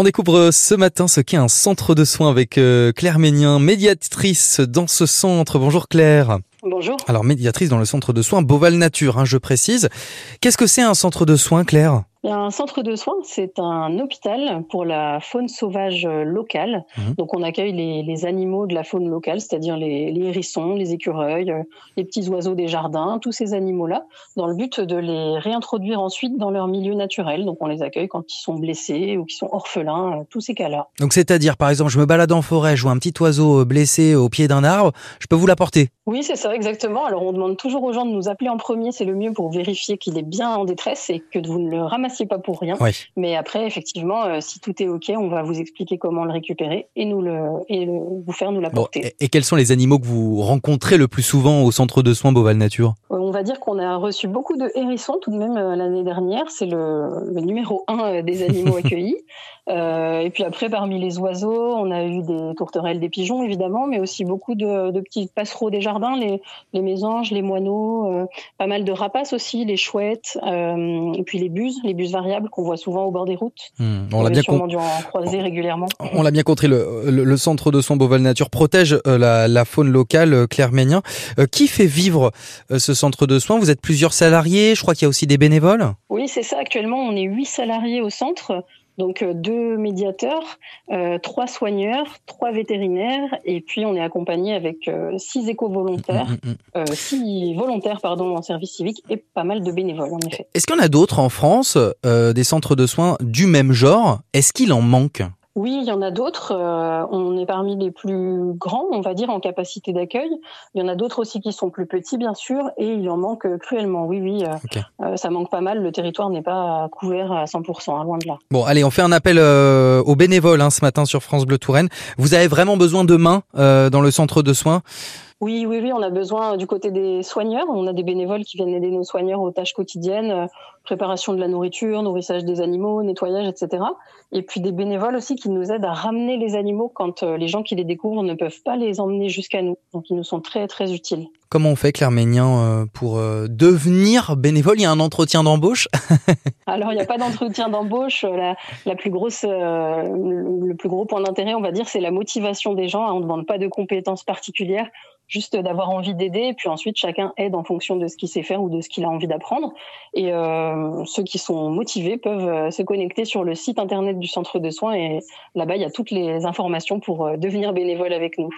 On découvre ce matin ce qu'est un centre de soins avec euh, Claire Ménien, médiatrice dans ce centre. Bonjour Claire. Bonjour. Alors médiatrice dans le centre de soins Beauval Nature, hein, je précise. Qu'est-ce que c'est un centre de soins Claire? Un centre de soins, c'est un hôpital pour la faune sauvage locale. Mhm. Donc on accueille les, animaux de la faune locale, c'est-à-dire les, hérissons, les écureuils, les petits oiseaux des jardins, tous ces animaux-là, dans le but de les réintroduire ensuite dans leur milieu naturel. Donc on les accueille quand ils sont blessés ou qu'ils sont orphelins, tous ces cas-là. Donc c'est-à-dire, par exemple, je me balade en forêt, je vois un petit oiseau blessé au pied d'un arbre, je peux vous l'apporter? Oui, c'est ça, exactement. Alors on demande toujours aux gens de nous appeler en premier, c'est le mieux pour vérifier qu'il est bien en détresse et que vous ne le ramassez pas pour rien. Mais après, effectivement, euh, si tout est OK, on va vous expliquer comment le récupérer et nous le, et vous faire nous l'apporter. et, quels sont les animaux que vous rencontrez le plus souvent au centre de soins Beauval Nature? Euh, On va dire qu'on a reçu beaucoup de hérissons tout de même euh, l'année dernière. C'est le, numéro un des animaux accueillis. et puis après, parmi les oiseaux, on a eu des tourterelles, des pigeons évidemment, mais aussi beaucoup de, petits passereaux des jardins, les, les mésanges, les moineaux, pas mal de rapaces aussi, les chouettes, et puis les buses, les buses variables qu'on voit souvent au bord des routes. Hmm. On l'a bien en croiser régulièrement. On l'a bien compris, le, centre de soins Beauval Nature protège euh, la, faune locale, euh, Claire Ménien. Euh, qui fait vivre ce centre de soins Vous êtes plusieurs salariés, je crois qu'il y a aussi des bénévoles Oui, c'est ça. Actuellement, on est huit salariés au centre. Donc euh, deux médiateurs, euh, trois soigneurs, trois vétérinaires, et puis on est accompagné avec euh, six éco-volontaires, mm, mm, mm. six volontaires pardon en service civique et pas mal de bénévoles en effet. Est-ce qu'il y en a d'autres en France, des centres de soins du même genre? Est-ce qu'il en manque? Oui, il y en a d'autres. Euh, on est parmi les plus grands, on va dire, en capacité d'accueil. Il y en a d'autres aussi qui sont plus petits, bien sûr, et il en manque cruellement. Oui, oui, euh, euh, ça manque pas mal. Le territoire n'est pas couvert à 100%, hein, loin de là. Bon, allez, on fait un appel aux bénévoles hein, ce matin sur France Bleu Touraine. Vous avez vraiment besoin de mains dans le centre de soins? Oui, oui, oui, on a besoin du côté des soigneurs. On a des bénévoles qui viennent aider nos soigneurs aux tâches quotidiennes, euh, préparation de la nourriture, nourrissage des animaux, nettoyage, etc. Et puis des bénévoles aussi qui nous aident à ramener les animaux quand euh, les gens qui les découvrent ne peuvent pas les emmener jusqu'à nous. Donc ils nous sont très, très utiles. Comment on fait, Claire Ménien, euh, pour devenir bénévole? Il y a un entretien d'embauche? Alors, il n'y a pas d'entretien d'embauche. La, la, plus grosse, le plus gros point d'intérêt, on va dire, c'est la motivation des gens. On ne demande pas de compétences particulières juste d'avoir envie d'aider, et puis ensuite chacun aide en fonction de ce qu'il sait faire ou de ce qu'il a envie d'apprendre. Et euh, ceux qui sont motivés peuvent euh, se connecter sur le site internet du centre de soins, et là-bas il y a toutes les informations pour euh, devenir bénévole avec nous.